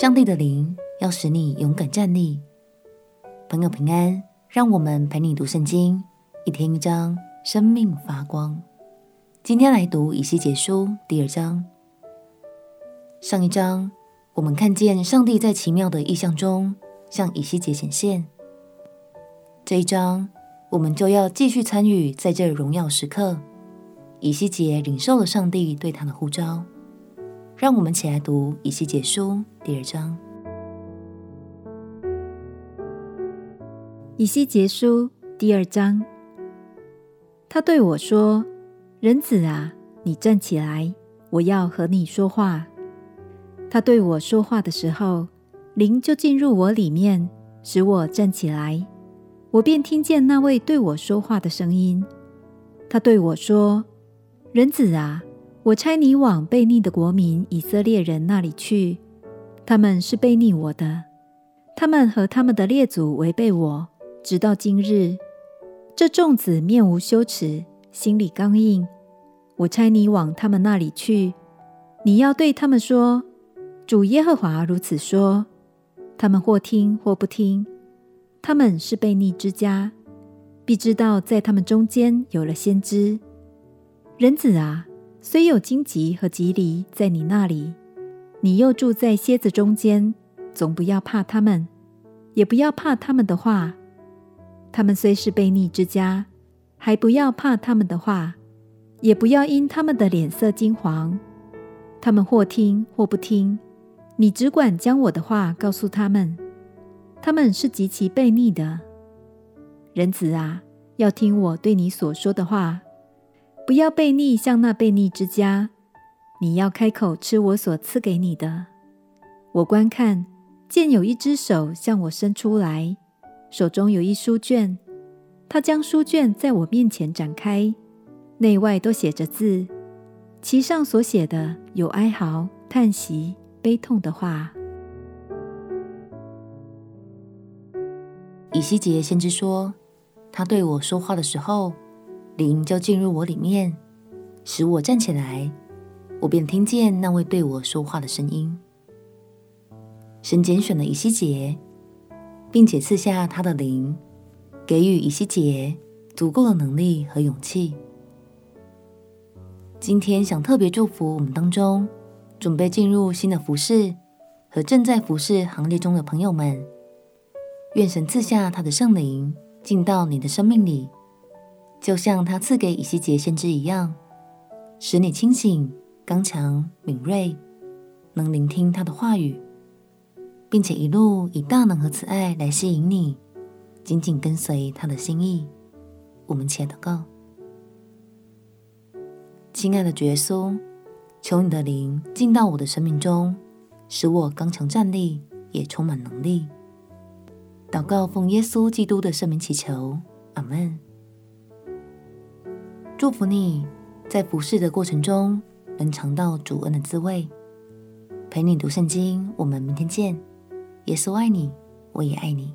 上帝的灵要使你勇敢站立。朋友平安，让我们陪你读圣经，一天一章，生命发光。今天来读以西结书第二章。上一章我们看见上帝在奇妙的异象中向以西结显现。这一章我们就要继续参与在这荣耀时刻。以西结领受了上帝对他的呼召。让我们起来读以西结书第二章。以西结书第二章，他对我说：“人子啊，你站起来，我要和你说话。”他对我说话的时候，灵就进入我里面，使我站起来。我便听见那位对我说话的声音。他对我说：“人子啊。”我差你往悖逆的国民以色列人那里去，他们是悖逆我的，他们和他们的列祖违背我，直到今日。这众子面无羞耻，心里刚硬。我差你往他们那里去，你要对他们说：主耶和华如此说。他们或听或不听，他们是悖逆之家，必知道在他们中间有了先知。人子啊！虽有荆棘和蒺藜在你那里，你又住在蝎子中间，总不要怕他们，也不要怕他们的话。他们虽是悖逆之家，还不要怕他们的话，也不要因他们的脸色惊惶。他们或听或不听，你只管将我的话告诉他们。他们是极其悖逆的。人子啊，要听我对你所说的话。不要悖逆，像那悖逆之家。你要开口吃我所赐给你的。我观看，见有一只手向我伸出来，手中有一书卷。他将书卷在我面前展开，内外都写着字，其上所写的有哀嚎、叹息、悲痛的话。以西结先知说，他对我说话的时候。灵就进入我里面，使我站起来，我便听见那位对我说话的声音。神拣选了以西结，并且赐下他的灵，给予以西结足够的能力和勇气。今天想特别祝福我们当中准备进入新的服饰和正在服饰行列中的朋友们，愿神赐下他的圣灵进到你的生命里。就像他赐给以西结先知一样，使你清醒、刚强、敏锐，能聆听他的话语，并且一路以大能和慈爱来吸引你，紧紧跟随他的心意。我们且祷告：亲爱的主耶稣，求你的灵进到我的生命中，使我刚强站立，也充满能力。祷告奉耶稣基督的圣名祈求，阿门。祝福你在服侍的过程中能尝到主恩的滋味。陪你读圣经，我们明天见。耶稣爱你，我也爱你。